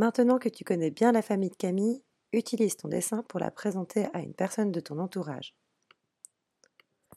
Maintenant que tu connais bien la famille de Camille, utilise ton dessin pour la présenter à une personne de ton entourage.